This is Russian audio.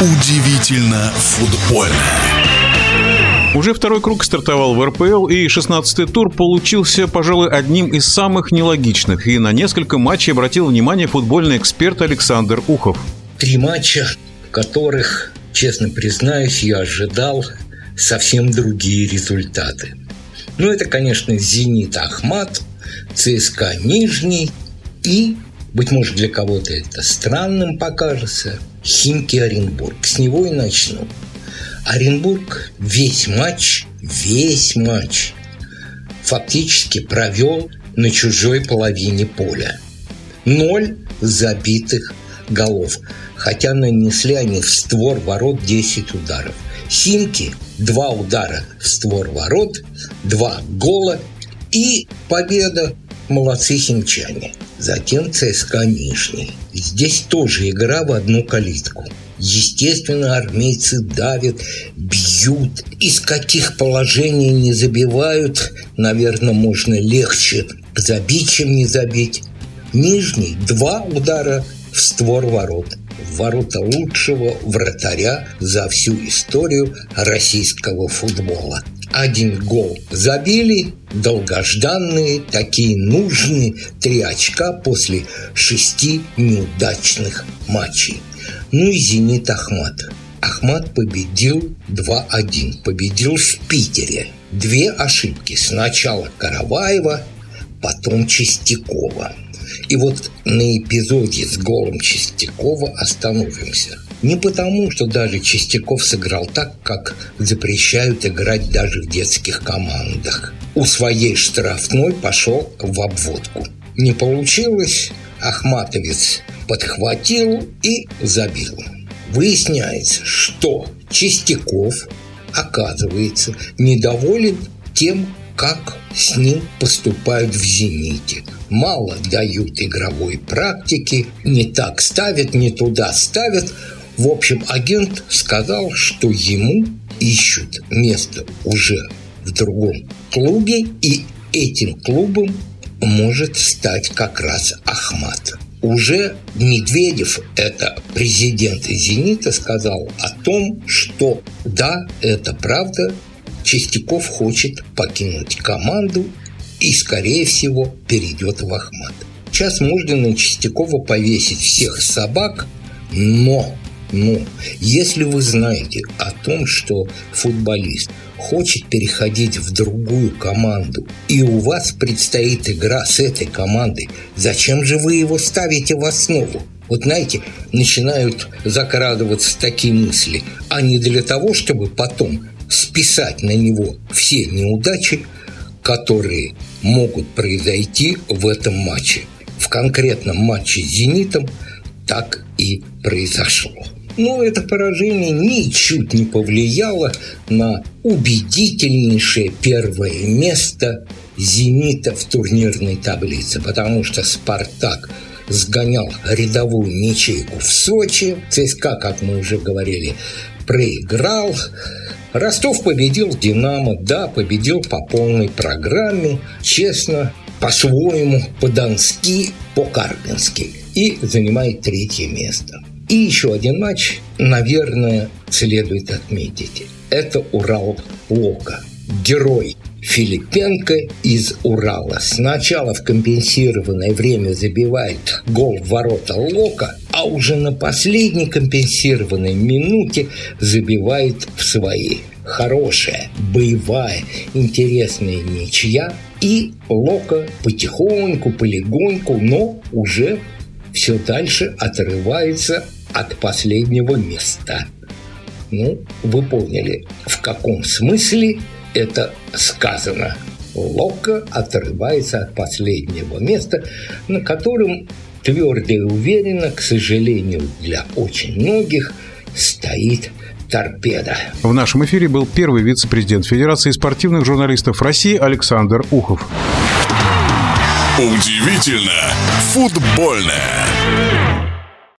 Удивительно футбольно. Уже второй круг стартовал в РПЛ, и 16-й тур получился, пожалуй, одним из самых нелогичных. И на несколько матчей обратил внимание футбольный эксперт Александр Ухов. Три матча, в которых, честно признаюсь, я ожидал совсем другие результаты. Ну, это, конечно, «Зенит» Ахмат, ЦСКА Нижний и, быть может, для кого-то это странным покажется, Химки Оренбург. С него и начну. Оренбург весь матч, весь матч фактически провел на чужой половине поля. Ноль забитых голов, хотя нанесли они в створ ворот 10 ударов. Химки – два удара в створ ворот, два гола и победа. Молодцы химчане. Затем ЦСКА Нижний. Здесь тоже игра в одну калитку. Естественно, армейцы давят, бьют. Из каких положений не забивают, наверное, можно легче забить, чем не забить. Нижний – два удара в створ ворот. Ворота лучшего вратаря за всю историю российского футбола один гол забили, долгожданные, такие нужные три очка после шести неудачных матчей. Ну и «Зенит» Ахмат. Ахмат победил 2-1, победил в Питере. Две ошибки. Сначала Караваева, потом Чистякова. И вот на эпизоде с голом Чистякова остановимся – не потому, что даже Чистяков сыграл так, как запрещают играть даже в детских командах. У своей штрафной пошел в обводку. Не получилось, Ахматовец подхватил и забил. Выясняется, что Чистяков, оказывается, недоволен тем, как с ним поступают в «Зените». Мало дают игровой практики, не так ставят, не туда ставят – в общем, агент сказал, что ему ищут место уже в другом клубе, и этим клубом может стать как раз Ахмат. Уже Медведев, это президент «Зенита», сказал о том, что да, это правда, Чистяков хочет покинуть команду и, скорее всего, перейдет в Ахмат. Сейчас можно на Чистякова повесить всех собак, но но если вы знаете о том, что футболист хочет переходить в другую команду, и у вас предстоит игра с этой командой, зачем же вы его ставите в основу? Вот знаете, начинают закрадываться такие мысли, а не для того, чтобы потом списать на него все неудачи, которые могут произойти в этом матче. В конкретном матче с «Зенитом» так и произошло. Но это поражение ничуть не повлияло на убедительнейшее первое место «Зенита» в турнирной таблице, потому что «Спартак» сгонял рядовую ячейку в Сочи, ЦСКА, как мы уже говорили, проиграл, Ростов победил «Динамо», да, победил по полной программе, честно, по-своему, по-донски, по-карпински. И занимает третье место. И еще один матч, наверное, следует отметить. Это Урал-Лока. Герой Филипенко из Урала сначала в компенсированное время забивает гол в ворота Лока, а уже на последней компенсированной минуте забивает в свои. Хорошая, боевая, интересная ничья. И Лока потихоньку, полегоньку, но уже все дальше отрывается от последнего места. Ну, вы поняли, в каком смысле это сказано. Лока отрывается от последнего места, на котором твердо и уверенно, к сожалению, для очень многих, стоит торпеда. В нашем эфире был первый вице-президент Федерации спортивных журналистов России Александр Ухов. Удивительно футбольное.